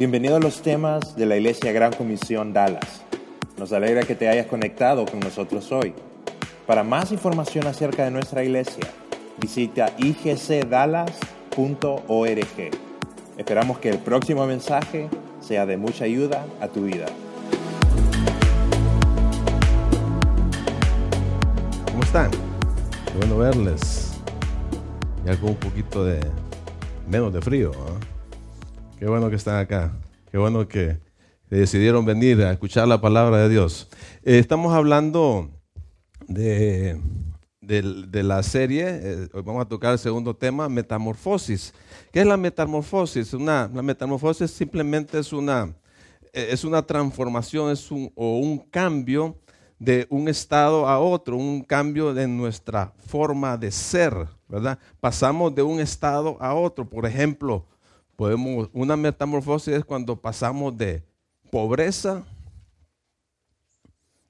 Bienvenido a los temas de la Iglesia Gran Comisión Dallas. Nos alegra que te hayas conectado con nosotros hoy. Para más información acerca de nuestra iglesia, visita igcdallas.org. Esperamos que el próximo mensaje sea de mucha ayuda a tu vida. ¿Cómo están? Qué bueno verles. Ya con un poquito de menos de frío. ¿ah? Qué bueno que están acá. Qué bueno que decidieron venir a escuchar la palabra de Dios. Eh, estamos hablando de, de, la serie, eh, hoy vamos a tocar el segundo tema, metamorfosis. ¿Qué es la metamorfosis? Una, la metamorfosis simplemente es una, eh, es una transformación es o un cambio de un estado a otro, un cambio de nuestra forma de ser, ¿verdad? Pasamos de un estado a otro. Por ejemplo, podemos, una metamorfosis es cuando pasamos de pobreza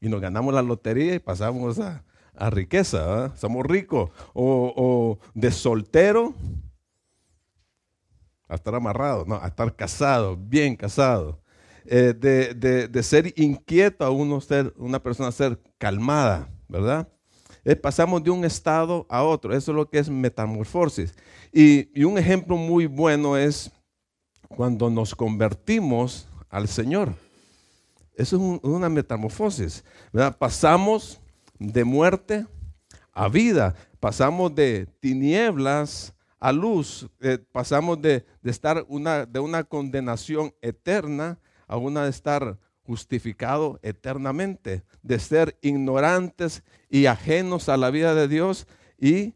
y nos ganamos la lotería y pasamos a, riqueza, somos ricos, o, de soltero a estar amarrado, no, a estar casado, bien casado, eh, de, ser inquieto a uno ser, una persona ser calmada, ¿verdad? Eh, pasamos de un estado a otro, eso es lo que es metamorfosis. y un ejemplo muy bueno es cuando nos convertimos al Señor. Eso es una metamorfosis. Pasamos de muerte a vida, pasamos de tinieblas a luz, eh, pasamos de, estar una, de una condenación eterna a una de estar justificado eternamente, de ser ignorantes y ajenos a la vida de Dios y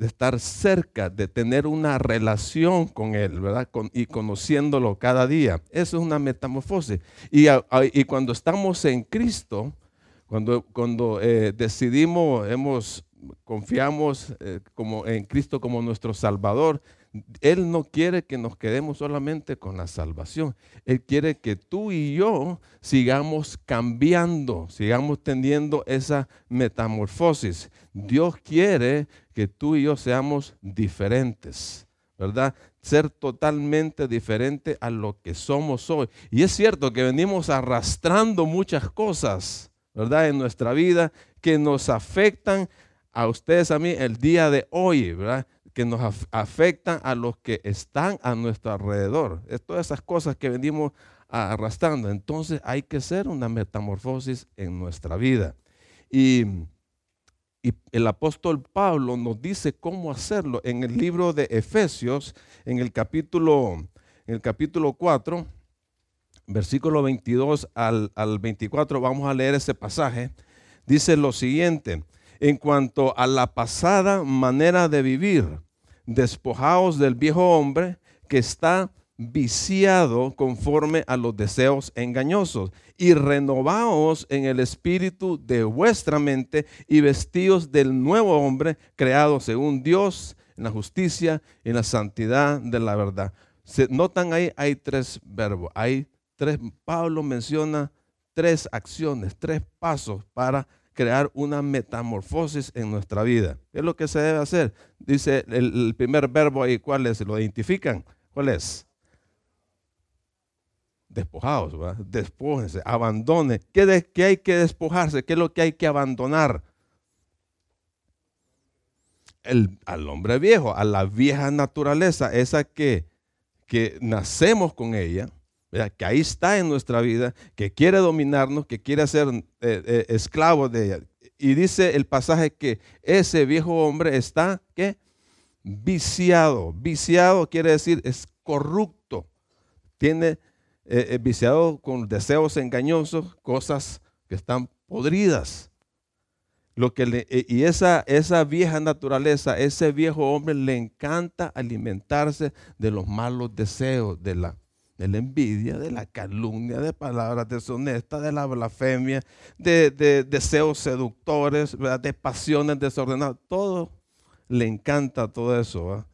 de estar cerca, de tener una relación con Él, ¿verdad? y conociéndolo cada día. Eso es una metamorfosis. Y, cuando estamos en Cristo, cuando, cuando eh, decidimos, hemos, confiamos eh, como en Cristo como nuestro Salvador, él no quiere que nos quedemos solamente con la salvación. Él quiere que tú y yo sigamos cambiando, sigamos teniendo esa metamorfosis. Dios quiere que tú y yo seamos diferentes, ¿verdad? Ser totalmente diferente a lo que somos hoy. Y es cierto que venimos arrastrando muchas cosas, ¿verdad? En nuestra vida que nos afectan a ustedes, a mí, el día de hoy, ¿verdad? que nos afectan a los que están a nuestro alrededor. Es todas esas cosas que venimos arrastrando. Entonces hay que hacer una metamorfosis en nuestra vida. Y, el apóstol Pablo nos dice cómo hacerlo en el libro de Efesios, en el capítulo, en el capítulo 4, versículo 22 al, al 24, vamos a leer ese pasaje. Dice lo siguiente en cuanto a la pasada manera de vivir. Despojaos del viejo hombre que está viciado conforme a los deseos engañosos y renovaos en el espíritu de vuestra mente y vestidos del nuevo hombre creado según Dios en la justicia y en la santidad de la verdad. Se notan ahí, hay tres verbos, hay tres, Pablo menciona tres acciones, tres pasos para crear una metamorfosis en nuestra vida. ¿Qué es lo que se debe hacer? Dice el, primer verbo ahí, ¿cuál es? ¿Lo identifican? ¿Cuál es? Despojados, ¿verdad? Despójense, abandone. ¿Qué, ¿Qué hay que despojarse? ¿Qué es lo que hay que abandonar? El, al hombre viejo, a la vieja naturaleza, esa que, que nacemos con ella, que ahí está en nuestra vida, que quiere dominarnos, que quiere ser eh, eh, esclavo de ella. Y dice el pasaje que ese viejo hombre está, ¿qué? Viciado. Viciado quiere decir es corrupto. Tiene eh, viciado con deseos engañosos, cosas que están podridas. Lo que y esa, esa vieja naturaleza, ese viejo hombre le encanta alimentarse de los malos deseos, de la de la envidia, de la calumnia, de palabras deshonestas, de la blasfemia, de, deseos seductores, de pasiones desordenadas. Todo le encanta todo eso.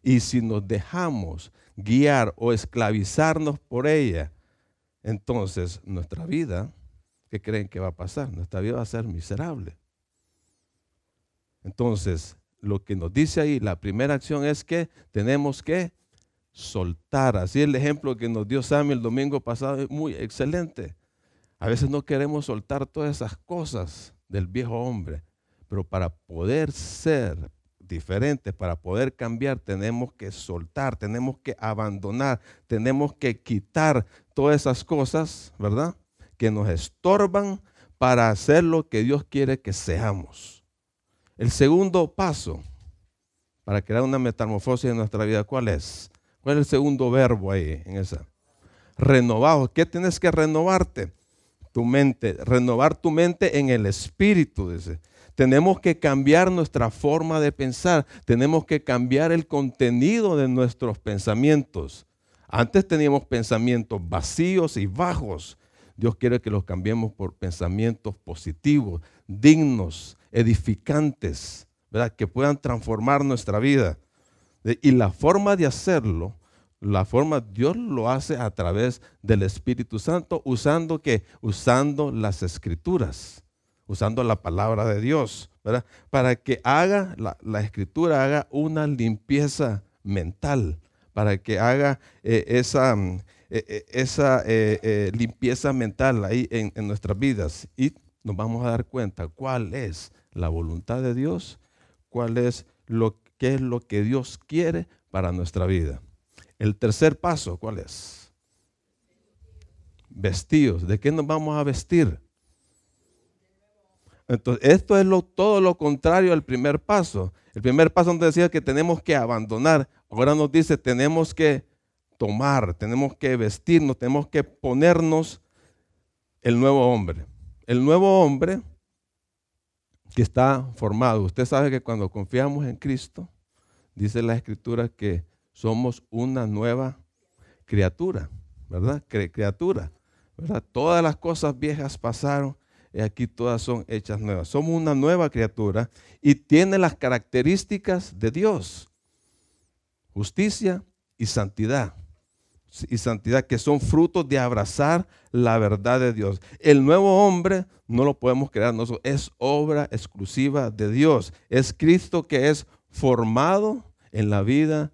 Y si nos dejamos guiar o esclavizarnos por ella, entonces nuestra vida, ¿qué creen que va a pasar? Nuestra vida va a ser miserable. Entonces, lo que nos dice ahí, la primera acción es que tenemos que soltar. Así el ejemplo que nos dio Sammy el domingo pasado es muy excelente. A veces no queremos soltar todas esas cosas del viejo hombre, pero para poder ser diferentes, para poder cambiar, tenemos que soltar, tenemos que abandonar, tenemos que quitar todas esas cosas, ¿verdad? Que nos estorban para hacer lo que Dios quiere que seamos. El segundo paso para crear una metamorfosis en nuestra vida, ¿cuál es? ¿Cuál es el segundo verbo ahí en esa? Renovado. ¿Qué tienes que renovarte? Tu mente. Renovar tu mente en el espíritu, dice. Tenemos que cambiar nuestra forma de pensar. Tenemos que cambiar el contenido de nuestros pensamientos. Antes teníamos pensamientos vacíos y bajos. Dios quiere que los cambiemos por pensamientos positivos, dignos, edificantes, que puedan transformar nuestra vida. Y la forma de hacerlo, la forma Dios lo hace a través del Espíritu Santo, usando que usando las escrituras, usando la palabra de Dios. Para que haga la, escritura haga una limpieza mental, para que haga eh, esa mm, eh, eh, esa limpieza mental ahí en, en nuestras vidas y nos vamos a dar cuenta cuál es la voluntad de Dios, cuál es lo qué es lo que Dios quiere para nuestra vida. El tercer paso, ¿cuál es? Vestidos. ¿De qué nos vamos a vestir? Entonces, esto es todo lo contrario al primer paso. El primer paso donde decía que tenemos que abandonar. Ahora nos dice tenemos que tomar, tenemos que vestirnos, tenemos que ponernos el nuevo hombre. El nuevo hombre que está formado. Usted sabe que cuando confiamos en Cristo, dice la escritura que somos una nueva criatura, ¿verdad? criatura, ¿verdad? Todas las cosas viejas pasaron aquí todas son hechas nuevas. Somos una nueva criatura y tiene las características de Dios. Justicia y santidad y santidad, que son frutos de abrazar la verdad de Dios. El nuevo hombre no lo podemos crear nosotros, es obra exclusiva de Dios. Es Cristo que es formado en la vida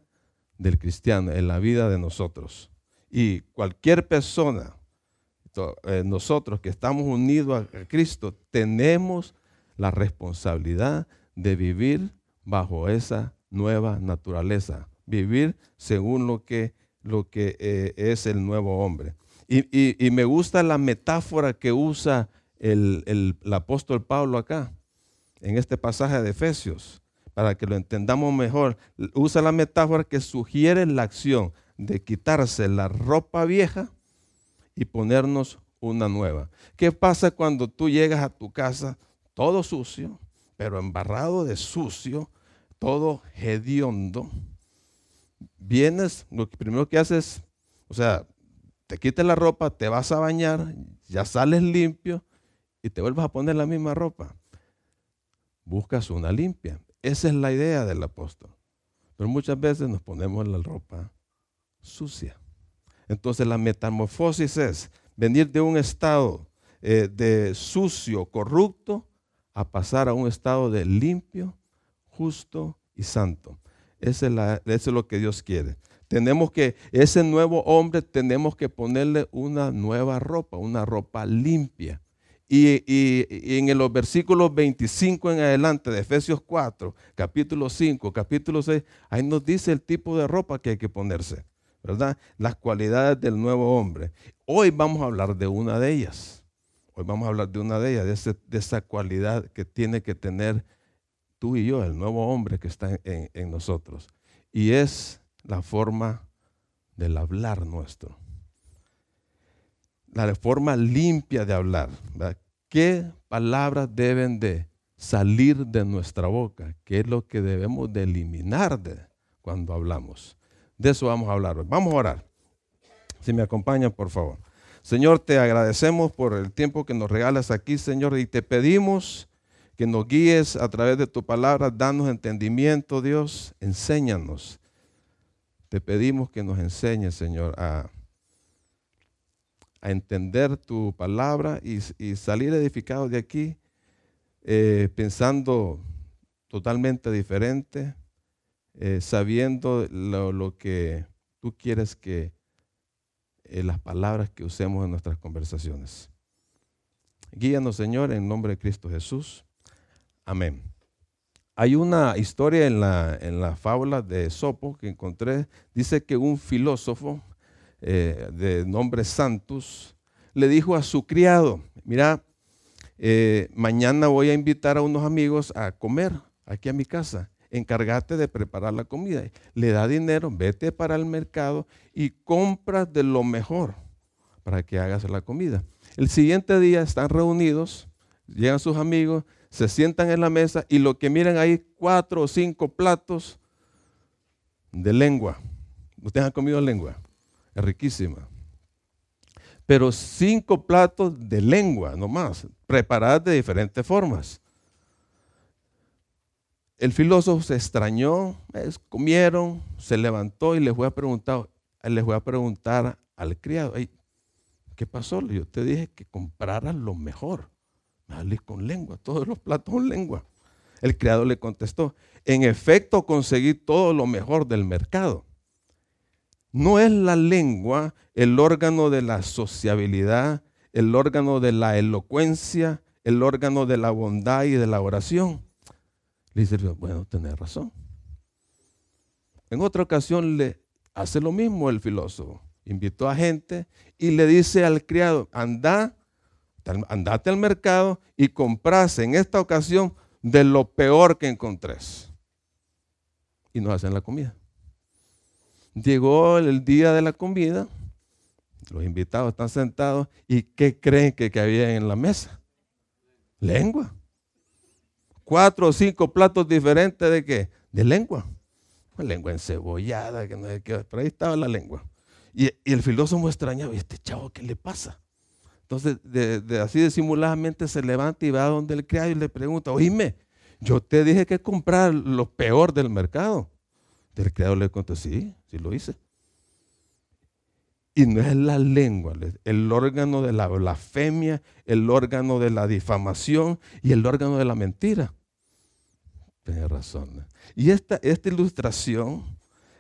del cristiano, en la vida de nosotros. Y cualquier persona, nosotros que estamos unidos a Cristo, tenemos la responsabilidad de vivir bajo esa nueva naturaleza, vivir según lo que lo que eh, es el nuevo hombre. Y, me gusta la metáfora que usa el, apóstol Pablo acá, en este pasaje de Efesios, para que lo entendamos mejor. Usa la metáfora que sugiere la acción de quitarse la ropa vieja y ponernos una nueva. ¿Qué pasa cuando tú llegas a tu casa todo sucio, pero embarrado de sucio, todo hediondo? vienes, lo primero que haces, o sea, te quitas la ropa, te vas a bañar, ya sales limpio y te vuelves a poner la misma ropa. Buscas una limpia. Esa es la idea del apóstol. Pero muchas veces nos ponemos la ropa sucia. Entonces la metamorfosis es venir de un estado eh, de sucio, corrupto, a pasar a un estado de limpio, justo y santo. Eso es, lo que Dios quiere. Tenemos que, ese nuevo hombre, tenemos que ponerle una nueva ropa, una ropa limpia. Y, en los versículos 25 en adelante de Efesios 4, capítulo 5, capítulo 6, ahí nos dice el tipo de ropa que hay que ponerse, ¿verdad? Las cualidades del nuevo hombre. Hoy vamos a hablar de una de ellas. Hoy vamos a hablar de una de ellas, de, de esa cualidad que tiene que tener tú y yo, el nuevo hombre que está en, nosotros. Y es la forma del hablar nuestro. La forma limpia de hablar. ¿Qué palabras deben de salir de nuestra boca? ¿Qué es lo que debemos de eliminar de cuando hablamos? De eso vamos a hablar hoy. Vamos a orar. Si me acompañan, por favor. Señor, te agradecemos por el tiempo que nos regalas aquí, Señor, y te pedimos que nos guíes a través de tu palabra, danos entendimiento, Dios, enséñanos. Te pedimos que nos enseñes, Señor, a, entender tu palabra y, salir edificados de aquí eh, pensando totalmente diferente, eh, sabiendo lo, que tú quieres que eh, las palabras que usemos en nuestras conversaciones. Guíanos, Señor, en nombre de Cristo Jesús. Amén. Hay una historia en la, en la fábula de Sopo que encontré. Dice que un filósofo eh, de nombre Santos le dijo a su criado, mira, mañana voy a invitar a unos amigos a comer aquí a mi casa. Encárgate de preparar la comida. Le da dinero, vete para el mercado y compra de lo mejor para que hagas la comida. El siguiente día están reunidos, llegan sus amigos, se sientan en la mesa y lo que miran ahí, cuatro o cinco platos de lengua. ¿Ustedes han comido lengua? Es riquísima. Pero cinco platos de lengua nomás, preparadas de diferentes formas. El filósofo se extrañó, comieron, se levantó y les fue a preguntar, a preguntar al criado, ¿qué pasó? Yo te dije que compraras lo mejor. Me con lengua, todos los platos con lengua. El criado le contestó, en efecto conseguí todo lo mejor del mercado. No es la lengua el órgano de la sociabilidad, el órgano de la elocuencia, el órgano de la bondad y de la oración. Le dice, bueno, tenés razón. En otra ocasión le hace lo mismo el filósofo. Invitó a gente y le dice al criado, anda andate al mercado y comprase en esta ocasión de lo peor que encontres. Y nos hacen la comida. Llegó el día de la comida, los invitados están sentados y ¿qué creen que, había en la mesa? Lengua. Cuatro o cinco platos diferentes de qué? De lengua. lengua encebollada, que no sé qué, pero ahí estaba la lengua. Y, el filósofo extrañaba, ¿y este chavo qué le pasa? Entonces, de, así disimuladamente se levanta y va a donde el criado y le pregunta, oíme, yo te dije que comprar lo peor del mercado. El criado le contesta, sí, sí lo hice. Y no es la lengua, el órgano de la blasfemia, el órgano de la difamación y el órgano de la mentira. Tiene razón. Y esta, esta ilustración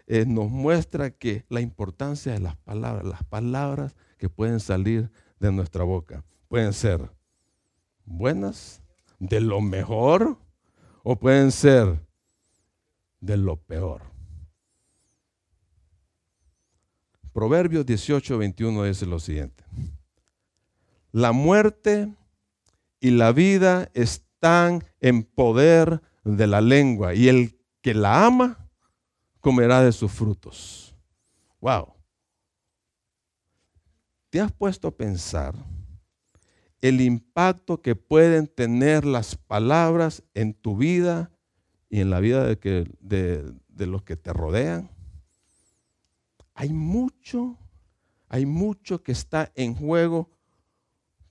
eh, nos muestra que la importancia de las palabras, las palabras que pueden salir de nuestra boca. Pueden ser buenas, de lo mejor, o pueden ser de lo peor. Proverbios 18, 21 dice lo siguiente. La muerte y la vida están en poder de la lengua y el que la ama comerá de sus frutos. Wow. ¿Te has puesto a pensar el impacto que pueden tener las palabras en tu vida y en la vida de, de los que te rodean? Hay mucho, hay mucho que está en juego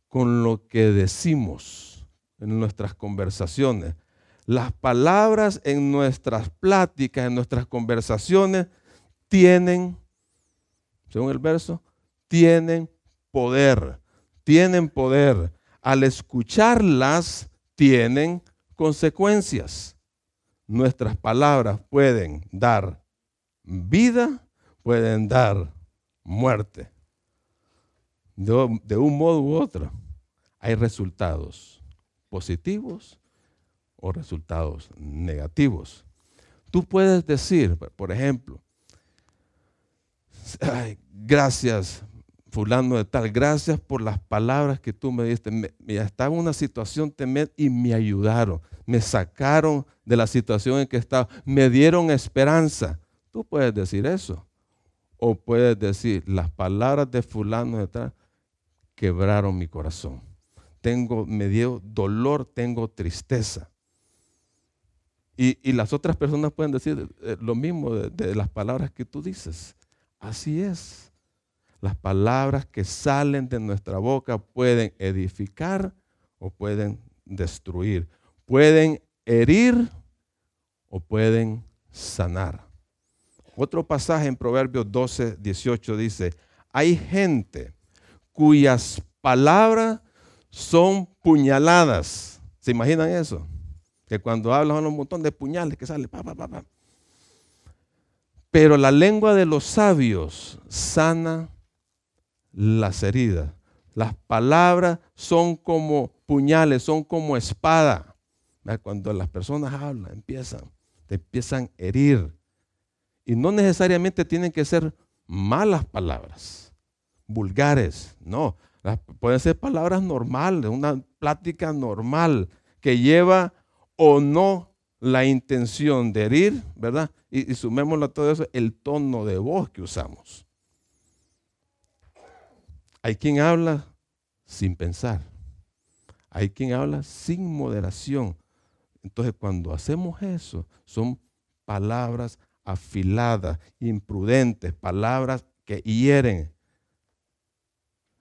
con lo que decimos en nuestras conversaciones. Las palabras en nuestras pláticas, en nuestras conversaciones, tienen, según el verso, tienen poder, tienen poder. Al escucharlas, tienen consecuencias. Nuestras palabras pueden dar vida, pueden dar muerte. De, un modo u otro, hay resultados positivos o resultados negativos. Tú puedes decir, por ejemplo, gracias fulano de tal, gracias por las palabras que tú me diste. Me, estaba en una situación temer y me ayudaron, me sacaron de la situación en que estaba, me dieron esperanza. Tú puedes decir eso. O puedes decir, las palabras de fulano de tal quebraron mi corazón. Tengo, me dio dolor, tengo tristeza. Y, las otras personas pueden decir eh, lo mismo de las palabras que tú dices. Así es. Las palabras que salen de nuestra boca pueden edificar o pueden destruir. Pueden herir o pueden sanar. Otro pasaje en Proverbios 12, 18 dice, hay gente cuyas palabras son puñaladas. ¿Se imaginan eso? Que cuando hablan son un montón de puñales que salen. Pa, pa, pa, Pero la lengua de los sabios sana las heridas. Las palabras son como puñales, son como espada. Cuando las personas hablan, empiezan, te empiezan a herir. Y no necesariamente tienen que ser malas palabras, vulgares, no. pueden ser palabras normales, una plática normal que lleva o no la intención de herir, ¿verdad? Y, sumémoslo a todo eso, el tono de voz que usamos. Hay quien habla sin pensar. Hay quien habla sin moderación. Entonces, cuando hacemos eso, son palabras afiladas, imprudentes, palabras que hieren.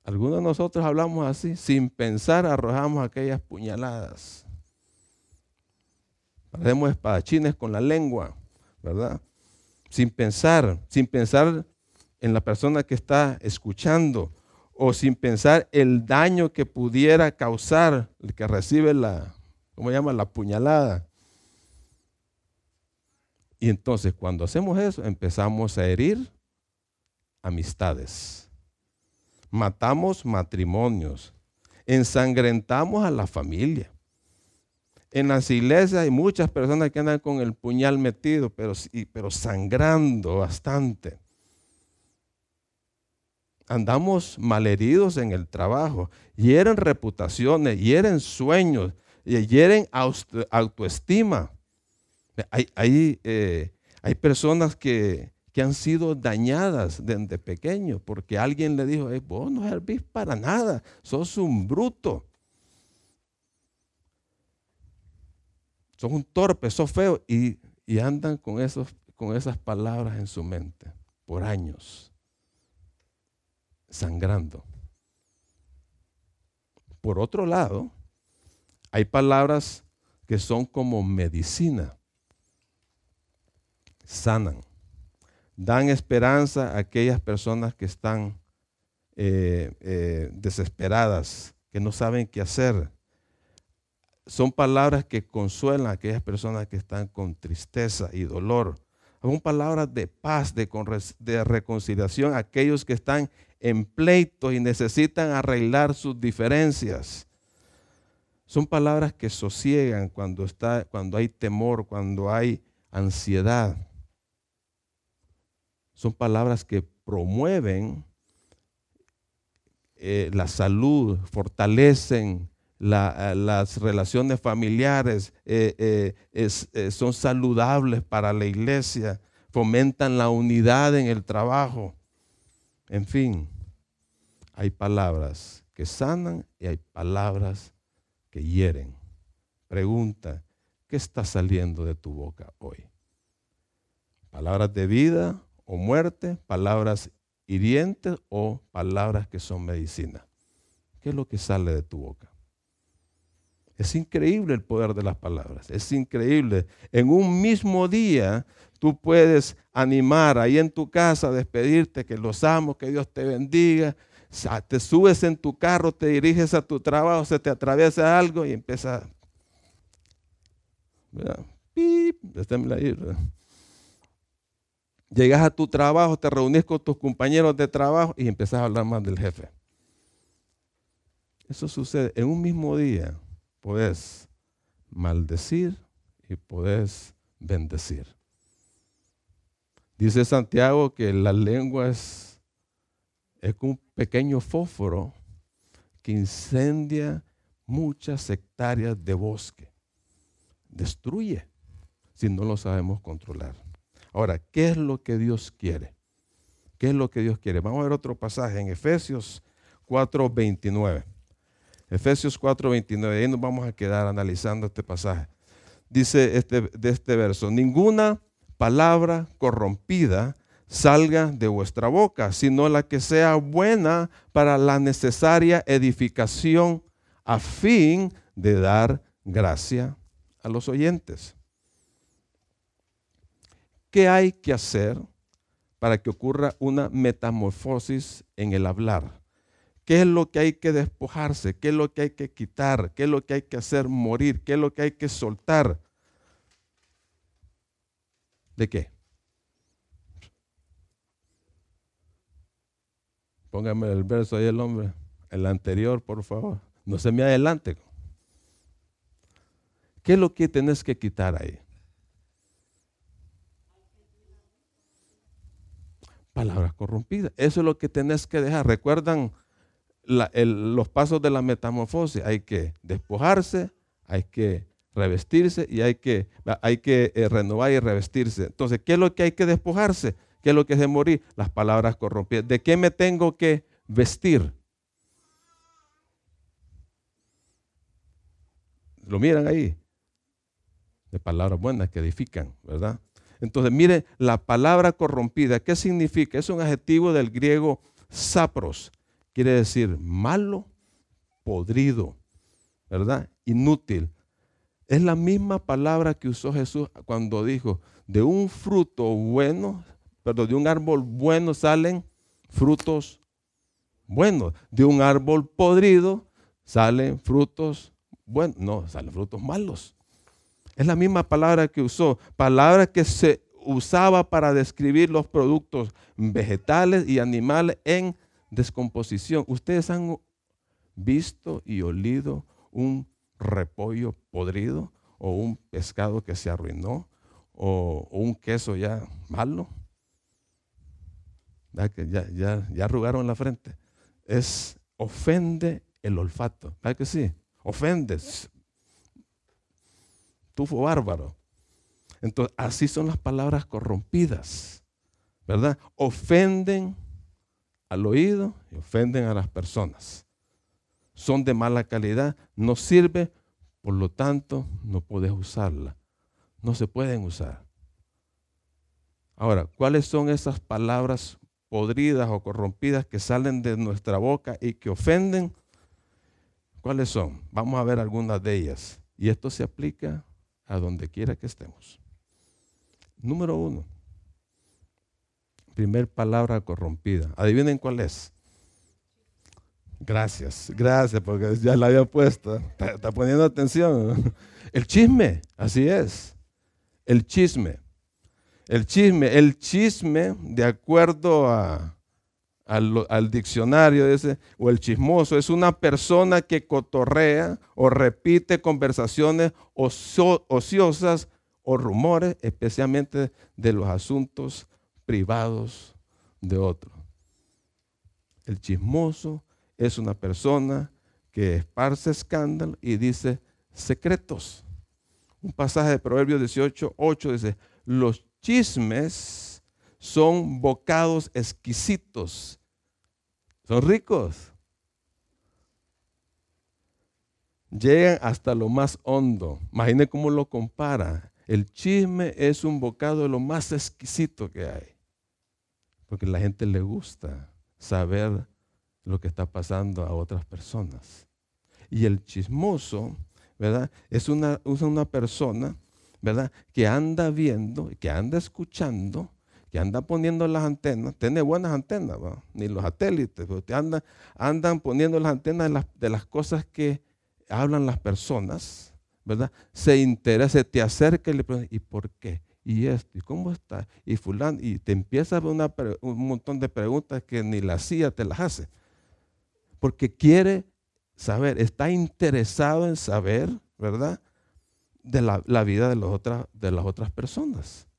Algunos de nosotros hablamos así, sin pensar arrojamos aquellas puñaladas. Hacemos espadachines con la lengua, ¿verdad? Sin pensar, sin pensar en la persona que está escuchando o sin pensar el daño que pudiera causar el que recibe la, ¿cómo llama? La puñalada. Y entonces cuando hacemos eso empezamos a herir amistades, matamos matrimonios, ensangrentamos a la familia. En las iglesias hay muchas personas que andan con el puñal metido, pero, pero sangrando bastante andamos malheridos en el trabajo, hieren reputaciones, hieren sueños, hieren autoestima. Hay, hay, eh, hay personas que, que, han sido dañadas desde pequeños porque alguien le dijo, vos no servís para nada, sos un bruto. Sos un torpe, sos feo. Y, y andan con, esos, con esas palabras en su mente por años sangrando. Por otro lado, hay palabras que son como medicina. Sanan. Dan esperanza a aquellas personas que están eh, eh, desesperadas, que no saben qué hacer. Son palabras que consuelan a aquellas personas que están con tristeza y dolor. Son palabras de paz, de, de reconciliación a aquellos que están en pleitos y necesitan arreglar sus diferencias. Son palabras que sosiegan cuando, está, cuando hay temor, cuando hay ansiedad. Son palabras que promueven eh, la salud, fortalecen eh, las relaciones familiares, eh, son saludables para la iglesia, fomentan la unidad en el trabajo. En fin, hay palabras que sanan y hay palabras que hieren. Pregunta, ¿qué está saliendo de tu boca hoy? ¿Palabras de vida o muerte? ¿Palabras hirientes o palabras que son medicina? ¿Qué es lo que sale de tu boca? Es increíble el poder de las palabras. Es increíble. En un mismo día tú puedes animar ahí en tu casa, despedirte, que los amo, que Dios te bendiga. Te subes en tu carro, te diriges a tu trabajo, se te atraviesa algo y empieza. Pip, Llegas a tu trabajo, te reunís con tus compañeros de trabajo y empiezas a hablar más del jefe. Eso sucede en un mismo día puedes maldecir y puedes bendecir. Dice Santiago que la lengua es, es un pequeño fósforo que incendia muchas hectáreas de bosque. Destruye si no lo sabemos controlar. Ahora, ¿qué es lo que Dios quiere? ¿Qué es lo que Dios quiere? Vamos a ver otro pasaje en Efesios 4:29. Efesios 4:29, ahí nos vamos a quedar analizando este pasaje. Dice este, de este verso, ninguna palabra corrompida salga de vuestra boca, sino la que sea buena para la necesaria edificación a fin de dar gracia a los oyentes. ¿Qué hay que hacer para que ocurra una metamorfosis en el hablar? ¿Qué es lo que hay que despojarse? ¿Qué es lo que hay que quitar? ¿Qué es lo que hay que hacer morir? ¿Qué es lo que hay que soltar? ¿De qué? Póngame el verso ahí el hombre. El anterior, por favor. No se me adelante. ¿Qué es lo que tenés que quitar ahí? Palabras corrompidas. Eso es lo que tenés que dejar. ¿Recuerdan los pasos de la metamorfosis? Hay que despojarse, hay que revestirse y hay que, hay que eh, renovar y revestirse. Entonces, ¿qué es lo que hay que despojarse? ¿Qué es lo que es de morir? Las palabras corrompidas. ¿De qué me tengo que vestir? Lo miran ahí. De palabras buenas que edifican, ¿verdad? Entonces, mire, la palabra corrompida, ¿qué significa? Es un adjetivo del griego sapros. Quiere decir malo, podrido, ¿verdad? Inútil. Es la misma palabra que usó Jesús cuando dijo, de un fruto bueno, perdón, de un árbol bueno salen frutos buenos. De un árbol podrido salen frutos bueno, no, salen frutos malos. Es la misma palabra que usó, palabra que se usaba para describir los productos vegetales y animales en descomposición. Ustedes han visto y olido un repollo podrido o un pescado que se arruinó o, un queso ya malo. Que ya, ya, ya arrugaron la frente. Es ofende el olfato. ¿Verdad que sí? ofendes. Bárbaro. Entonces, así son las palabras corrompidas, ¿verdad? Ofenden al oído y ofenden a las personas. Son de mala calidad, no sirve, por lo tanto, no puedes usarla. No se pueden usar. Ahora, ¿cuáles son esas palabras podridas o corrompidas que salen de nuestra boca y que ofenden? ¿Cuáles son? Vamos a ver algunas de ellas. Y esto se aplica a donde quiera que estemos. Número uno. Primer palabra corrompida. Adivinen cuál es. Gracias, gracias, porque ya la había puesto. Está, está poniendo atención. El chisme, así es. El chisme. El chisme, el chisme, de acuerdo a, al, diccionario ese, o el chismoso, es una persona que cotorrea o repite conversaciones ociosas o rumores, especialmente de los asuntos privados de otros. El chismoso es una persona que esparce escándalo y dice secretos. Un pasaje de Proverbios 18, 8 dice, los chismes son bocados exquisitos son ricos. Llegan hasta lo más hondo. Imagine cómo lo compara. El chisme es un bocado de lo más exquisito que hay. Porque a la gente le gusta saber lo que está pasando a otras personas. Y el chismoso, ¿verdad? Es una, una persona, ¿verdad? Que anda viendo, que anda escuchando que anda poniendo las antenas, tiene buenas antenas, ni los satélites, pero andan, andan poniendo las antenas de las, de las, cosas que hablan las personas, ¿verdad? Se interesa, te acerca y le pregunta, ¿y por qué? ¿Y esto? ¿Y cómo está? Y fulano, y te empieza a ver un montón de preguntas que ni la CIA te las hace. Porque quiere saber, está interesado en saber, ¿verdad? De la, la vida de, los otras, de las otras personas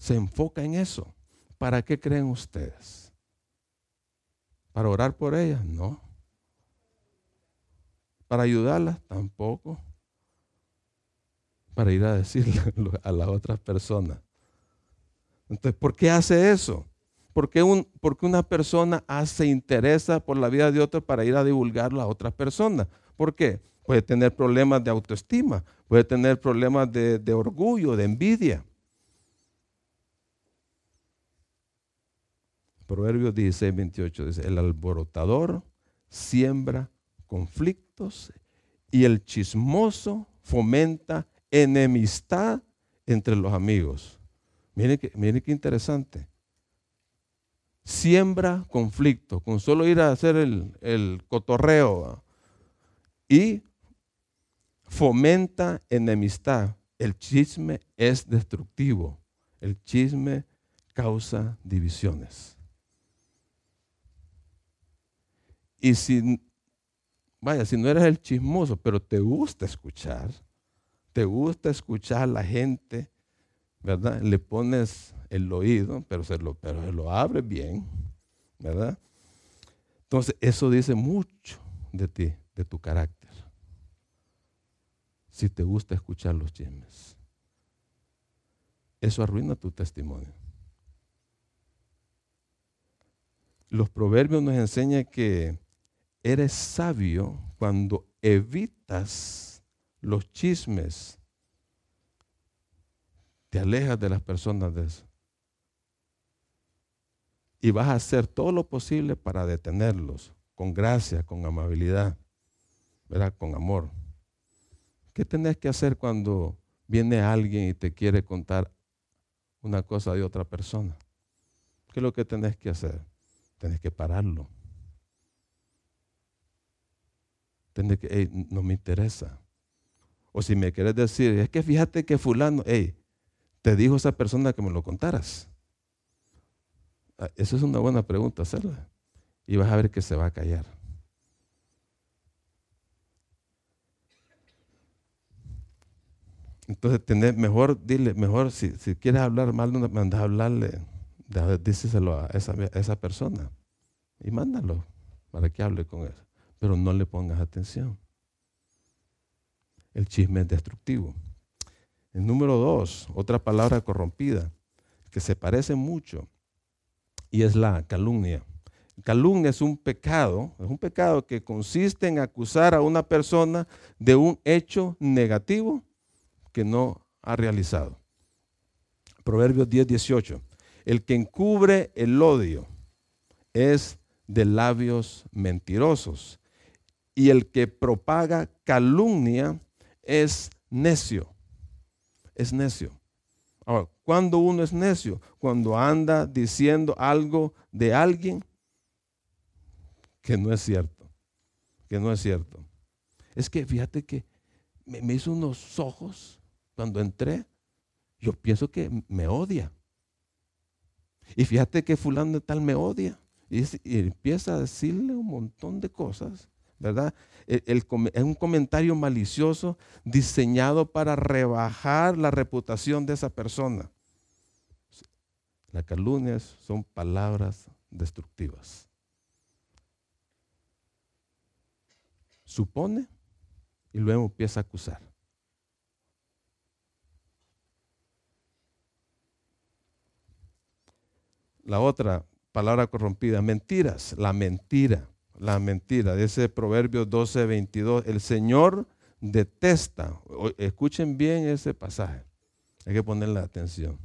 se enfoca en eso. ¿Para qué creen ustedes? ¿Para orar por ellas? No. ¿Para ayudarlas? Tampoco. Para ir a decirle a las otras personas. Entonces, ¿por qué hace eso? ¿Por qué, un, porque una persona se interesa por la vida de otro para ir a divulgarlo a otras personas? ¿Por qué? Puede tener problemas de autoestima, puede tener problemas de, de orgullo, de envidia. Proverbios 16, 28 dice, el alborotador siembra conflictos y el chismoso fomenta enemistad entre los amigos. Miren que, qué interesante. Siembra conflicto con solo ir a hacer el, el cotorreo y fomenta enemistad. El chisme es destructivo. El chisme causa divisiones. Y si, vaya, si no eres el chismoso, pero te gusta escuchar, te gusta escuchar a la gente, ¿verdad? Le pones el oído, pero se lo, pero se lo abres bien, ¿verdad? Entonces, eso dice mucho de ti, de tu carácter. Si te gusta escuchar los chismes. Eso arruina tu testimonio. Los proverbios nos enseñan que eres sabio cuando evitas los chismes. Te alejas de las personas de eso. Y vas a hacer todo lo posible para detenerlos, con gracia, con amabilidad, ¿verdad? con amor. ¿Qué tenés que hacer cuando viene alguien y te quiere contar una cosa de otra persona? ¿Qué es lo que tenés que hacer? Tenés que pararlo. Tenés que, hey, no me interesa. O si me quieres decir, es que fíjate que fulano, hey, te dijo esa persona que me lo contaras. Ah, esa es una buena pregunta hacerla. Y vas a ver que se va a callar. Entonces, tener, mejor, dile, mejor, si, si quieres hablar mal, mandas a hablarle, díselo a esa, a esa persona. Y mándalo para que hable con él. Pero no le pongas atención. El chisme es destructivo. El número dos, otra palabra corrompida, que se parece mucho, y es la calumnia. Calumnia es un pecado, es un pecado que consiste en acusar a una persona de un hecho negativo que no ha realizado. Proverbios 10, 18. El que encubre el odio es de labios mentirosos y el que propaga calumnia es necio. Es necio. Ahora, ¿cuándo uno es necio? Cuando anda diciendo algo de alguien que no es cierto. Que no es cierto. Es que fíjate que me, hizo unos ojos cuando entré, yo pienso que me odia. Y fíjate que fulano de tal me odia. Y, empieza a decirle un montón de cosas, ¿verdad? es un comentario malicioso diseñado para rebajar la reputación de esa persona. Las calumnias son palabras destructivas. Supone y luego empieza a acusar. La otra palabra corrompida, mentiras, la mentira, la mentira. De ese Proverbio 12, 22, el Señor detesta, escuchen bien ese pasaje, hay que ponerle atención.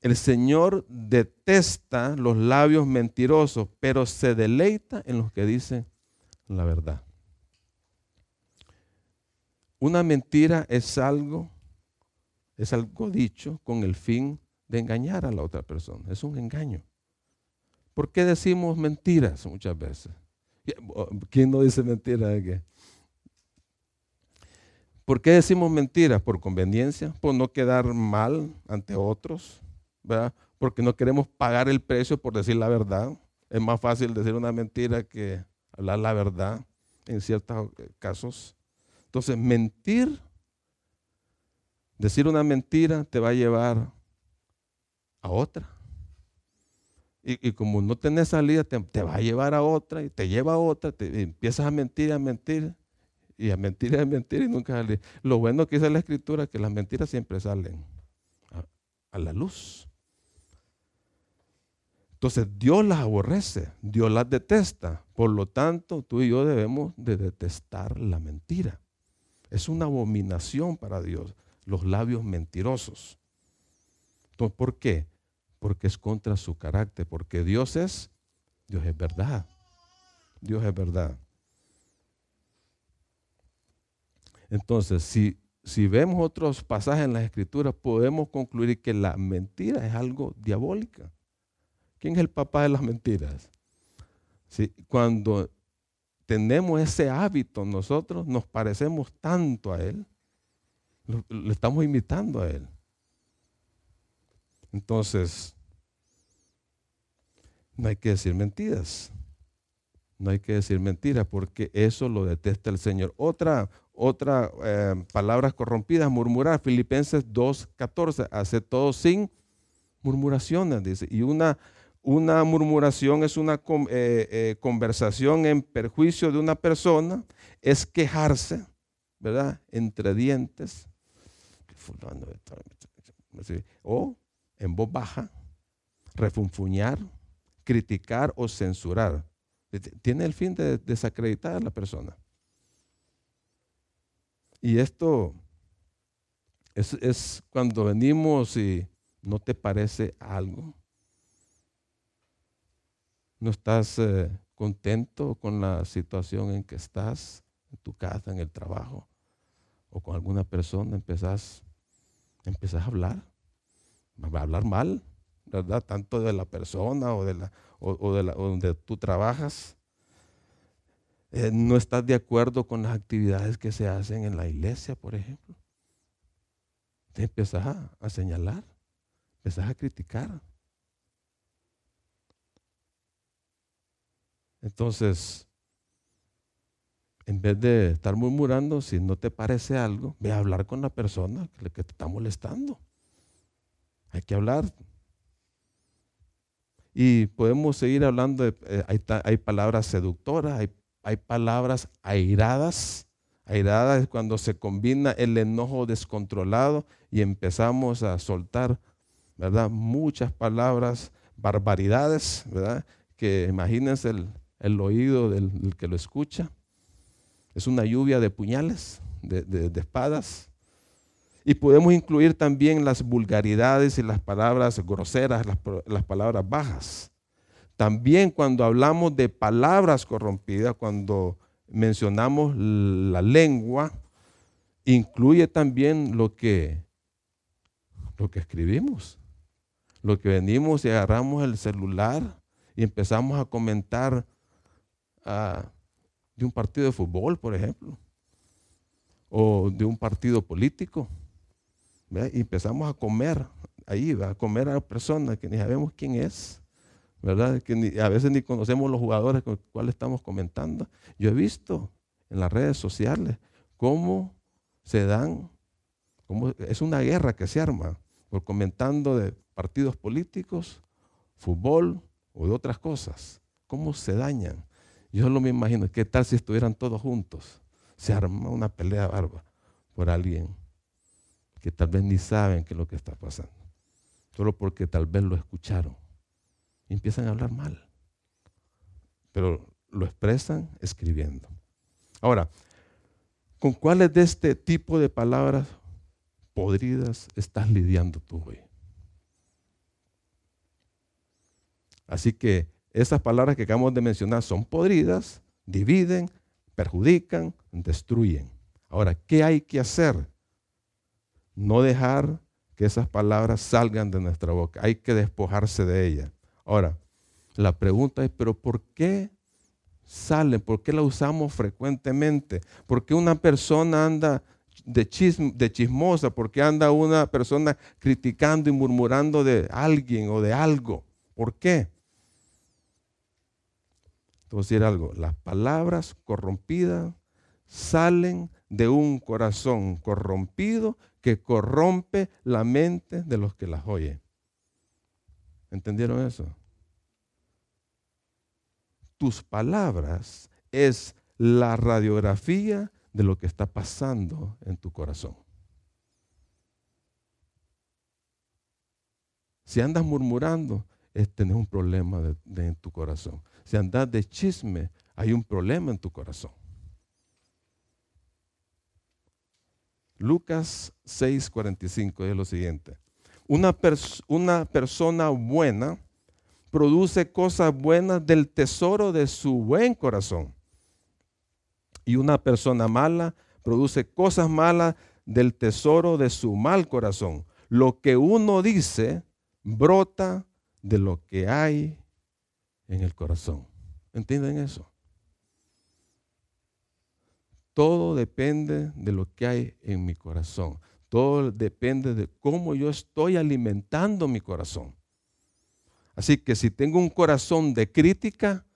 El Señor detesta los labios mentirosos, pero se deleita en los que dicen la verdad. Una mentira es algo, es algo dicho con el fin de engañar a la otra persona. Es un engaño. ¿Por qué decimos mentiras muchas veces? ¿Quién no dice mentiras? ¿Por qué decimos mentiras? Por conveniencia, por no quedar mal ante otros, ¿verdad? Porque no queremos pagar el precio por decir la verdad. Es más fácil decir una mentira que hablar la verdad en ciertos casos. Entonces, mentir, decir una mentira te va a llevar a otra. Y, como no tenés salida, te, va a llevar a otra y te lleva a otra, te empiezas a mentir, a mentir y a mentir y a mentir y nunca salir. Lo bueno que dice la escritura es que las mentiras siempre salen a, a la luz. Entonces Dios las aborrece, Dios las detesta. Por lo tanto, tú y yo debemos de detestar la mentira. Es una abominación para Dios, los labios mentirosos. Entonces, ¿por qué? Porque es contra su carácter, porque Dios es, Dios es verdad. Dios es verdad. Entonces, si, si vemos otros pasajes en las escrituras, podemos concluir que la mentira es algo diabólica. ¿Quién es el papá de las mentiras? Si, cuando tenemos ese hábito nosotros, nos parecemos tanto a Él, le estamos imitando a Él. Entonces, no hay que decir mentiras. no hay que decir mentira porque eso lo detesta el Señor. Otra, otra eh, palabras corrompidas, murmurar. Filipenses 2.14, hace todo sin murmuraciones, dice. Y una, una murmuración es una eh, eh, conversación en perjuicio de una persona, es quejarse, ¿verdad? Entre dientes. O en voz baja, refunfuñar, criticar o censurar. Tiene el fin de desacreditar a la persona. Y esto es, cuando venimos y no te parece algo. No estás eh, contento con la situación en que estás, en tu casa, en el trabajo, o con alguna persona, empezás, empezás a hablar, a hablar mal, ¿verdad? Tanto de la persona o de la, o, de donde tú trabajas. Eh, no estás de acuerdo con las actividades que se hacen en la iglesia, por ejemplo. Te empezás a, señalar, empezás a criticar. Entonces, en vez de estar murmurando, si no te parece algo, ve a hablar con la persona que te está molestando. Hay que hablar, y podemos seguir hablando, eh, hay, palabras seductoras, hay, palabras airadas. Airadas es cuando se combina el enojo descontrolado y empezamos a soltar, ¿verdad? Muchas palabras, barbaridades, ¿verdad? Que imagínense el, oído del, que lo escucha. Es una lluvia de puñales, de espadas. Y podemos incluir también las vulgaridades y las palabras groseras, las, palabras bajas. También cuando hablamos de palabras corrompidas, cuando mencionamos la lengua, incluye también lo que, lo que escribimos. Lo que venimos y agarramos el celular y empezamos a comentar ah, de un partido de fútbol, por ejemplo, o de un partido político y empezamos a comer ahí, a comer a la persona que ni sabemos quién es, ¿verdad? Que a veces ni conocemos los jugadores con los cuales estamos comentando. Yo he visto en las redes sociales cómo se dan, cómo es una guerra que se arma por comentando de partidos políticos, fútbol o de otras cosas, cómo se dañan. Yo no me imagino, ¿qué tal si estuvieran todos juntos? Se arma una pelea barba por alguien que tal vez ni saben qué es lo que está pasando, solo porque tal vez lo escucharon. Empiezan a hablar mal, pero lo expresan escribiendo. Ahora, ¿con cuáles de este tipo de palabras podridas estás lidiando tú hoy? Así que esas palabras que acabamos de mencionar son podridas, dividen, perjudican, destruyen. Ahora, ¿qué hay que hacer? No dejar que esas palabras salgan de nuestra boca. Hay que despojarse de ellas. Ahora, la pregunta es, ¿pero por qué salen? ¿Por qué la usamos frecuentemente? ¿Por qué una persona anda de, chismosa? ¿Por qué anda una persona criticando y murmurando de alguien o de algo? ¿Por qué? Decir algo, las palabras corrompidas salen de un corazón corrompido que corrompe la mente de los que las oyen. ¿Entendieron eso? Tus palabras es la radiografía de lo que está pasando en tu corazón. Si andas murmurando, es tener un problema en tu corazón. Si andas de chisme, hay un problema en tu corazón. Lucas 6:45 es lo siguiente. Una, una persona buena produce cosas buenas del tesoro de su buen corazón. Y una persona mala produce cosas malas del tesoro de su mal corazón. Lo que uno dice brota de lo que hay en el corazón. ¿Entienden eso? Todo depende de lo que hay en mi corazón. Todo depende de cómo yo estoy alimentando mi corazón. Así que si tengo un corazón de crítica,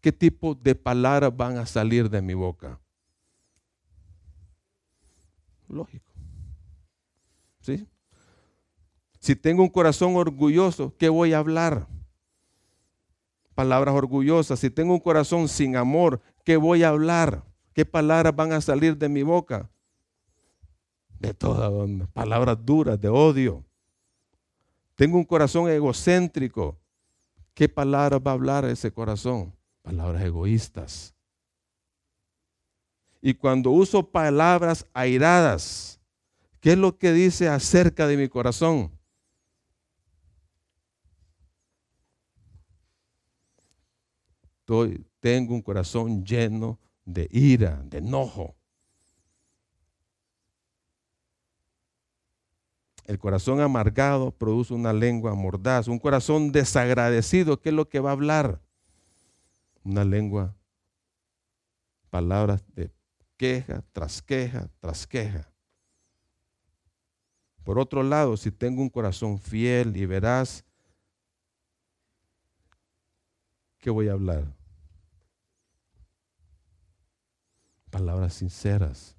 qué tipo de palabras van a salir de mi boca. Lógico. ¿Sí? Si tengo un corazón orgulloso, ¿qué voy a hablar? Palabras orgullosas. Si tengo un corazón sin amor, ¿qué voy a hablar? ¿Qué palabras van a salir de mi boca? De todas palabras duras, de odio. Tengo un corazón egocéntrico. ¿Qué palabras va a hablar ese corazón? Palabras egoístas. Y cuando uso palabras airadas, ¿qué es lo que dice acerca de mi corazón? tengo un corazón lleno de ira, de enojo. El corazón amargado produce una lengua mordaz. Un corazón desagradecido, ¿qué es lo que va a hablar? Una lengua, palabras de queja tras queja tras queja. Por otro lado, si tengo un corazón fiel y veraz, ¿qué voy a hablar? Palabras sinceras,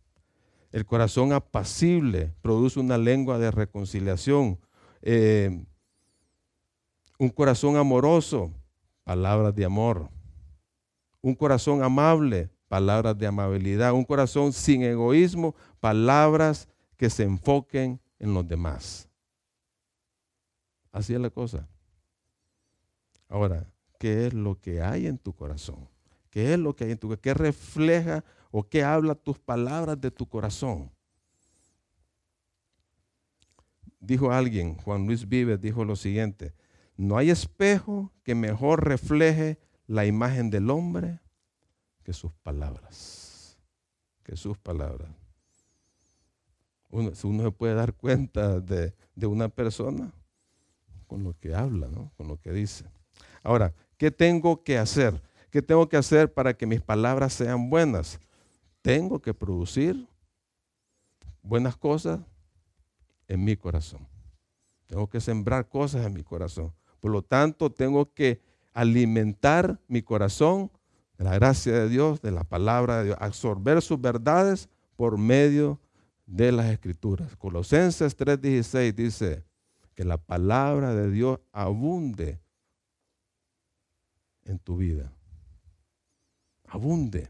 el corazón apacible produce una lengua de reconciliación. Eh, un corazón amoroso, palabras de amor. Un corazón amable, palabras de amabilidad. Un corazón sin egoísmo, palabras que se enfoquen en los demás. Así es la cosa. Ahora, ¿qué es lo que hay en tu corazón? ¿Qué es lo que hay en tu corazón? ¿Qué refleja o qué habla tus palabras de tu corazón? Dijo alguien, Juan Luis Vives dijo lo siguiente, no hay espejo que mejor refleje la imagen del hombre que sus palabras, que sus palabras. Uno, uno se puede dar cuenta de, de una persona con lo que habla, ¿no? con lo que dice. Ahora, ¿qué tengo que hacer? ¿Qué tengo que hacer para que mis palabras sean buenas? tengo que producir buenas cosas en mi corazón. Tengo que sembrar cosas en mi corazón. Por lo tanto, tengo que alimentar mi corazón de la gracia de Dios, de la palabra de Dios, absorber sus verdades por medio de las escrituras. Colosenses 3:16 dice que la palabra de Dios abunde en tu vida. Abunde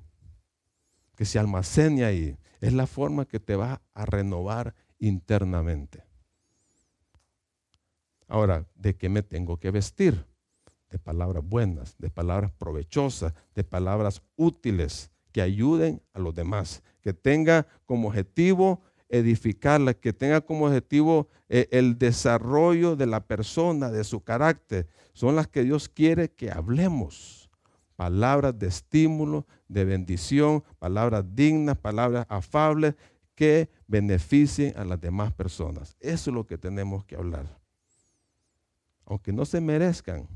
que se almacene ahí. Es la forma que te va a renovar internamente. Ahora, ¿de qué me tengo que vestir? De palabras buenas, de palabras provechosas, de palabras útiles que ayuden a los demás, que tenga como objetivo edificarla, que tenga como objetivo eh, el desarrollo de la persona, de su carácter. Son las que Dios quiere que hablemos palabras de estímulo, de bendición, palabras dignas, palabras afables que beneficien a las demás personas. Eso es lo que tenemos que hablar. Aunque no se merezcan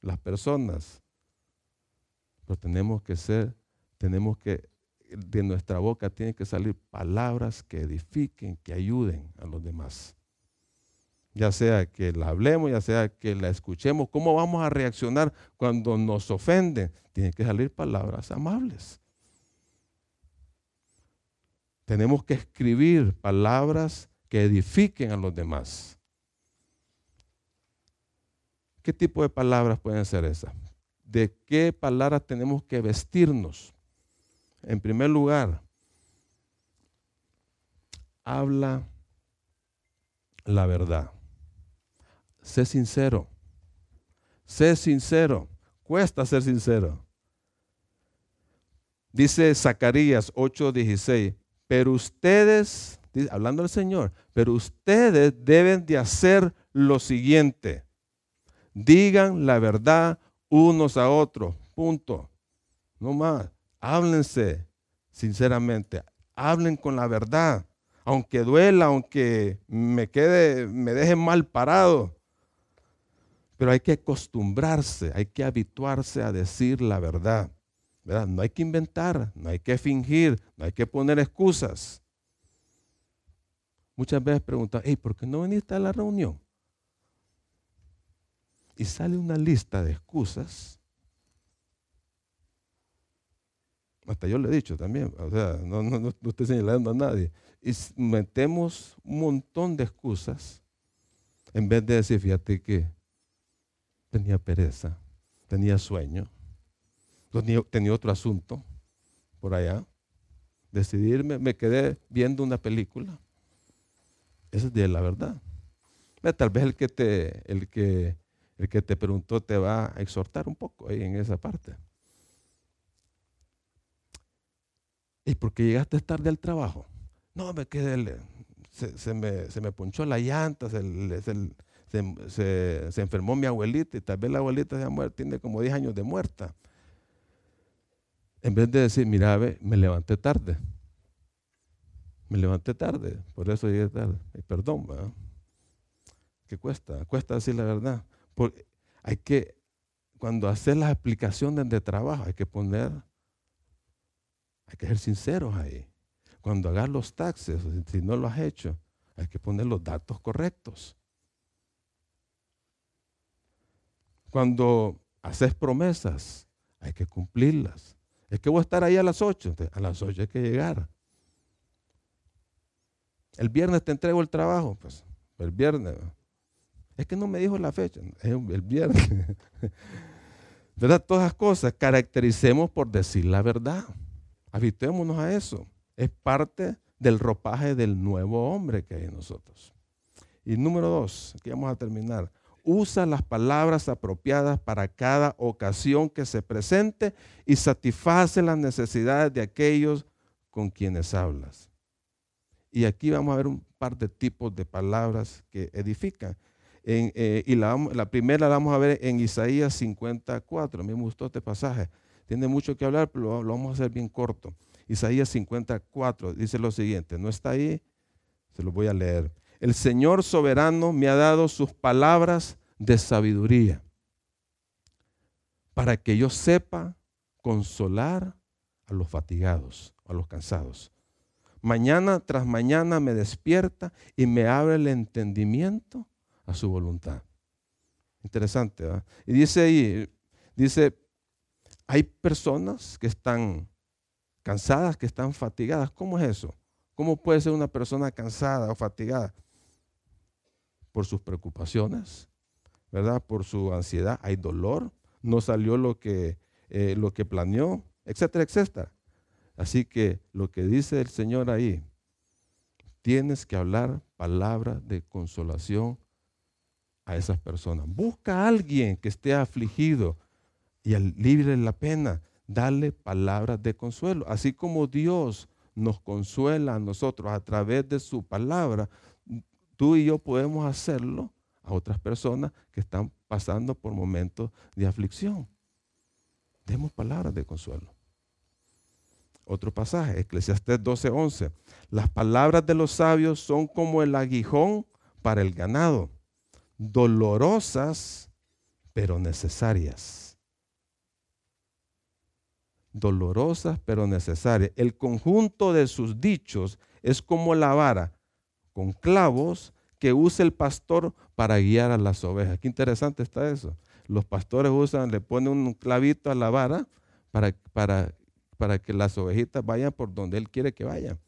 las personas, pero tenemos que ser, tenemos que, de nuestra boca tienen que salir palabras que edifiquen, que ayuden a los demás ya sea que la hablemos, ya sea que la escuchemos, ¿cómo vamos a reaccionar cuando nos ofenden? Tienen que salir palabras amables. Tenemos que escribir palabras que edifiquen a los demás. ¿Qué tipo de palabras pueden ser esas? ¿De qué palabras tenemos que vestirnos? En primer lugar, habla la verdad. Sé sincero. Sé sincero. Cuesta ser sincero. Dice Zacarías 8:16, pero ustedes, hablando del Señor, pero ustedes deben de hacer lo siguiente. Digan la verdad unos a otros. Punto. No más. Háblense sinceramente. Hablen con la verdad. Aunque duela, aunque me quede, me deje mal parado. Pero hay que acostumbrarse, hay que habituarse a decir la verdad. ¿verdad? No hay que inventar, no hay que fingir, no hay que poner excusas. Muchas veces preguntan, hey, ¿por qué no viniste a la reunión? Y sale una lista de excusas Hasta yo le he dicho también, o sea, no, no, no estoy señalando a nadie. Y metemos un montón de excusas en vez de decir, fíjate que tenía pereza, tenía sueño, tenía, otro asunto por allá. Decidirme, me quedé viendo una película. Esa es de la verdad. Tal vez el que te, el que, el que te preguntó te va a exhortar un poco ahí en esa parte. ¿Y por qué llegaste tarde al trabajo? No, me quedé, se, me, se me ponchó la llanta, se, se, enfermó mi abuelita y tal vez la abuelita ya muerta, tiene como 10 años de muerta. En vez de decir, mira, me levanté tarde. Me levanté tarde, por eso llegué tarde. perdón, ¿verdad? ¿Qué cuesta? Cuesta decir la verdad. Porque hay que, cuando haces las explicaciones de trabajo, hay que poner hay que ser sinceros ahí. Cuando hagas los taxes, si no lo has hecho, hay que poner los datos correctos. Cuando haces promesas, hay que cumplirlas. Es que voy a estar ahí a las 8. A las 8 hay que llegar. El viernes te entrego el trabajo. Pues el viernes. Es que no me dijo la fecha. Es el viernes. ¿Verdad? Todas las cosas caractericemos por decir la verdad. Habituémonos a eso. Es parte del ropaje del nuevo hombre que hay en nosotros. Y número dos, aquí vamos a terminar. Usa las palabras apropiadas para cada ocasión que se presente y satisface las necesidades de aquellos con quienes hablas. Y aquí vamos a ver un par de tipos de palabras que edifican. Eh, y la, primera la vamos a ver en Isaías 54. A mí me gustó este pasaje. Tiene mucho que hablar, pero lo, vamos a hacer bien corto. Isaías 54 dice lo siguiente, no está ahí, se lo voy a leer. El Señor soberano me ha dado sus palabras de sabiduría para que yo sepa consolar a los fatigados, a los cansados. Mañana tras mañana me despierta y me abre el entendimiento a su voluntad. Interesante, ¿verdad? Y dice ahí, dice, hay personas que están cansadas, que están fatigadas. ¿Cómo es eso? ¿Cómo puede ser una persona cansada o fatigada? Por sus preocupaciones, ¿verdad? Por su ansiedad. Hay dolor, no salió lo que, eh, lo que planeó, etcétera, etcétera. Así que lo que dice el Señor ahí, tienes que hablar palabras de consolación a esas personas. Busca a alguien que esté afligido, y al libre la pena, darle palabras de consuelo. Así como Dios nos consuela a nosotros a través de su palabra, tú y yo podemos hacerlo a otras personas que están pasando por momentos de aflicción. Demos palabras de consuelo. Otro pasaje, Eclesiastés 12:11. Las palabras de los sabios son como el aguijón para el ganado, dolorosas pero necesarias dolorosas pero necesarias. El conjunto de sus dichos es como la vara con clavos que usa el pastor para guiar a las ovejas. Qué interesante está eso. Los pastores usan, le ponen un clavito a la vara para, para, para que las ovejitas vayan por donde él quiere que vayan.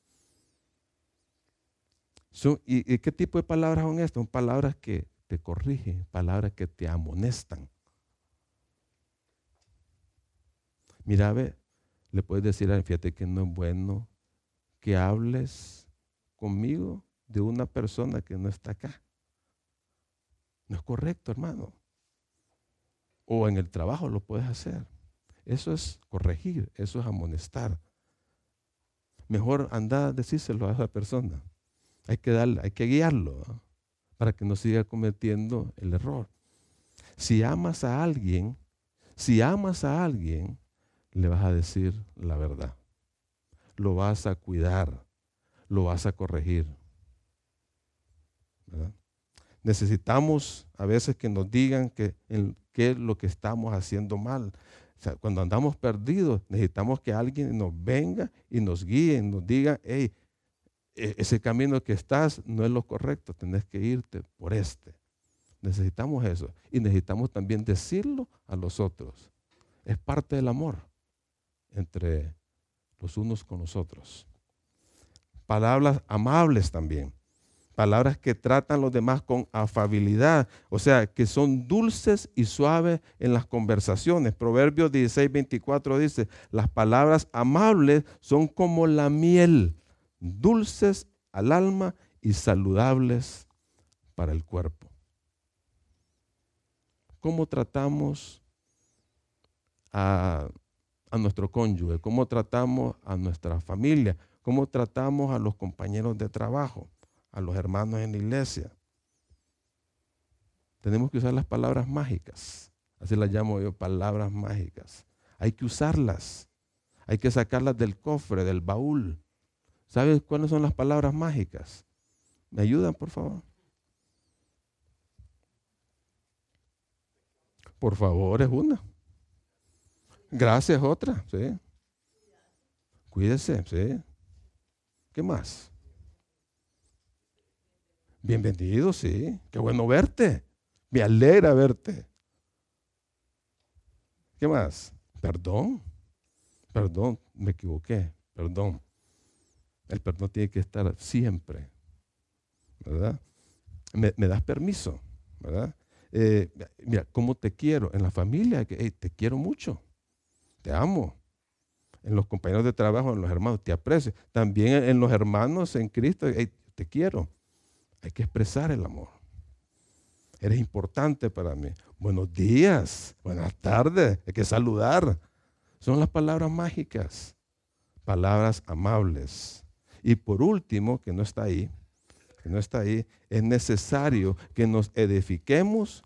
¿y, ¿Y qué tipo de palabras son estas? Son palabras que te corrigen, palabras que te amonestan. Mira, ve, le puedes decir a fíjate que no es bueno que hables conmigo de una persona que no está acá. No es correcto, hermano. O en el trabajo lo puedes hacer. Eso es corregir, eso es amonestar. Mejor anda a decírselo a esa persona. Hay que darle, hay que guiarlo para que no siga cometiendo el error. Si amas a alguien, si amas a alguien, le vas a decir la verdad. Lo vas a cuidar, lo vas a corregir. Necesitamos a veces que nos digan que, qué es lo que estamos haciendo mal. cuando andamos perdidos, necesitamos que alguien nos venga y nos guíe, nos diga, hey, e, ese camino que estás no es lo correcto, tenés que irte por este. Necesitamos eso. Y necesitamos también decirlo a los otros. Es parte del amor entre, los unos con los otros. Palabras amables también. Palabras que tratan los demás con afabilidad. O sea, que son dulces y suaves en las conversaciones. Proverbios 16, 24 dice, las palabras amables son como la miel, dulces al alma y saludables para el cuerpo. ¿Cómo tratamos a, a nuestro cónyuge? ¿Cómo tratamos a nuestra familia? ¿Cómo tratamos a los compañeros de trabajo? A los hermanos en la iglesia. Tenemos que usar las palabras mágicas. Así las llamo yo, palabras mágicas. Hay que usarlas. Hay que sacarlas del cofre, del baúl. ¿Sabes cuáles son las palabras mágicas? ¿Me ayudan, por favor? Por favor, es una. Gracias, otra, sí. Cuídese, sí. ¿Qué más? Bienvenido, sí. Qué bueno verte. Me alegra verte. ¿Qué más? Perdón. Perdón, me equivoqué. Perdón. El perdón tiene que estar siempre. ¿Verdad? Me, das permiso. ¿Verdad? Eh, mira, ¿cómo te quiero? En la familia, te quiero mucho. Te amo en los compañeros de trabajo, en los hermanos, te aprecio. También en los hermanos en Cristo, te quiero. Hay que expresar el amor. Eres importante para mí. Buenos días, buenas tardes, hay que saludar. Son las palabras mágicas, palabras amables. Y por último, que no está ahí, que no está ahí, es necesario que nos edifiquemos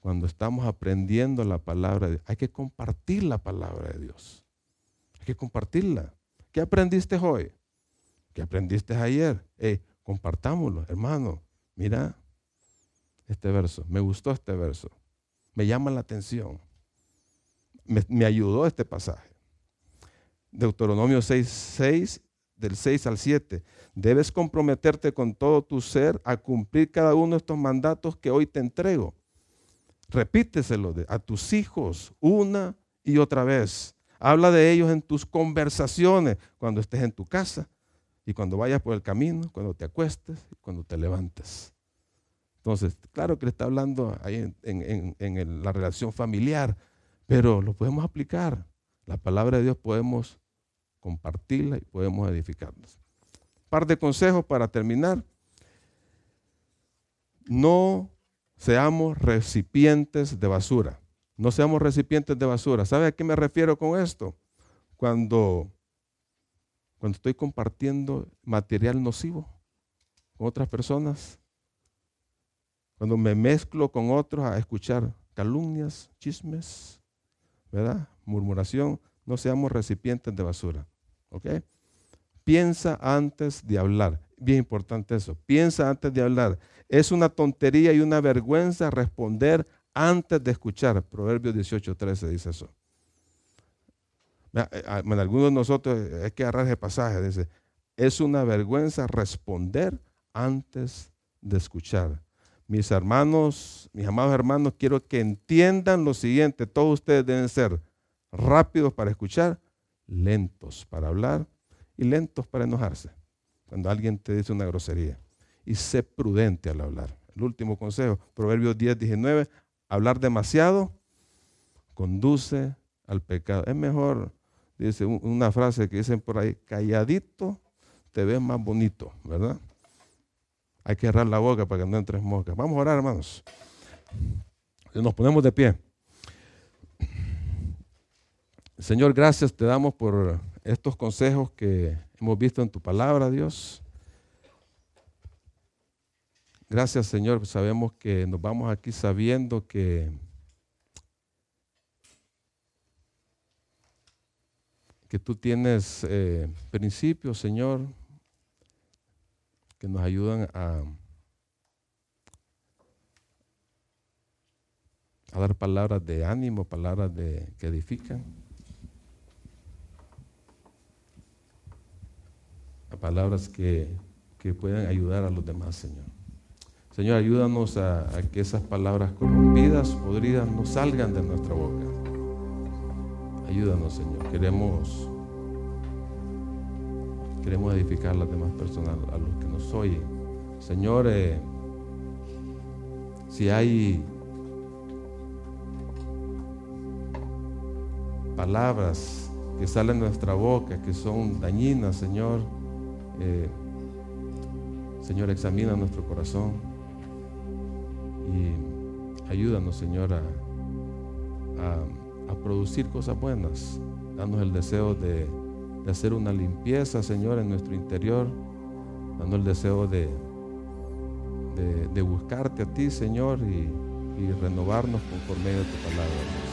cuando estamos aprendiendo la palabra de Dios. Hay que compartir la palabra de Dios que compartirla. ¿Qué aprendiste hoy? ¿Qué aprendiste ayer? Compartámoslo, hermano. Mira este verso. Me gustó este verso. Me llama la atención. Me, ayudó este pasaje. Deuteronomio 6, 6, del 6 al 7. Debes comprometerte con todo tu ser a cumplir cada uno de estos mandatos que hoy te entrego. Repíteselo a tus hijos una y otra vez. Habla de ellos en tus conversaciones, cuando estés en tu casa y cuando vayas por el camino, cuando te acuestes y cuando te levantes. Entonces, claro que le está hablando ahí en, la relación familiar, pero lo podemos aplicar. La palabra de Dios podemos compartirla y podemos edificarnos. Par de consejos para terminar. No seamos recipientes de basura. No seamos recipientes de basura. ¿Sabe a qué me refiero con esto? Cuando, cuando estoy compartiendo material nocivo con otras personas, cuando me mezclo con otros a escuchar calumnias, chismes, ¿verdad? Murmuración, no seamos recipientes de basura. ¿Ok? Piensa antes de hablar. Bien importante eso. Piensa antes de hablar. Es una tontería y una vergüenza responder antes de escuchar. Proverbios 18, 13 dice eso. Eh, ah, en algunos de nosotros eh, hay que agarrar ese pasaje. Dice, es una vergüenza responder antes de escuchar. Mis hermanos, mis amados hermanos, quiero que entiendan lo siguiente. Todos ustedes deben ser rápidos para escuchar, lentos para hablar y lentos para enojarse. Cuando alguien te dice una grosería. Y sé prudente al hablar. El último consejo, Proverbios 10, 19 hablar demasiado conduce al pecado. Es mejor, dice una frase que dicen por ahí, calladito te ves más bonito, ¿verdad? Hay que cerrar la boca para que no entres moscas. Vamos a orar, hermanos. Nos ponemos de pie. Señor, gracias te damos por estos consejos que hemos visto en tu palabra, Dios. Gracias Señor, sabemos que nos vamos aquí sabiendo que, que tú tienes eh, principios, Señor, que nos ayudan a, a dar palabras de ánimo, palabras de, que edifican. A palabras que, que puedan ayudar a los demás, Señor. Señor, ayúdanos a, que esas palabras corrompidas, podridas, no salgan de nuestra boca. Ayúdanos, Señor. Queremos queremos edificar a las demás personas, a los que nos oyen. Señor, eh, si hay palabras que salen de nuestra boca que son dañinas, Señor, eh, Señor, examina nuestro corazón y ayúdanos, Señor, a, a, producir cosas buenas. Danos el deseo de, hacer una limpieza, Señor, en nuestro interior. Danos el deseo de, de, buscarte a ti, Señor, y, y renovarnos medio de tu palabra.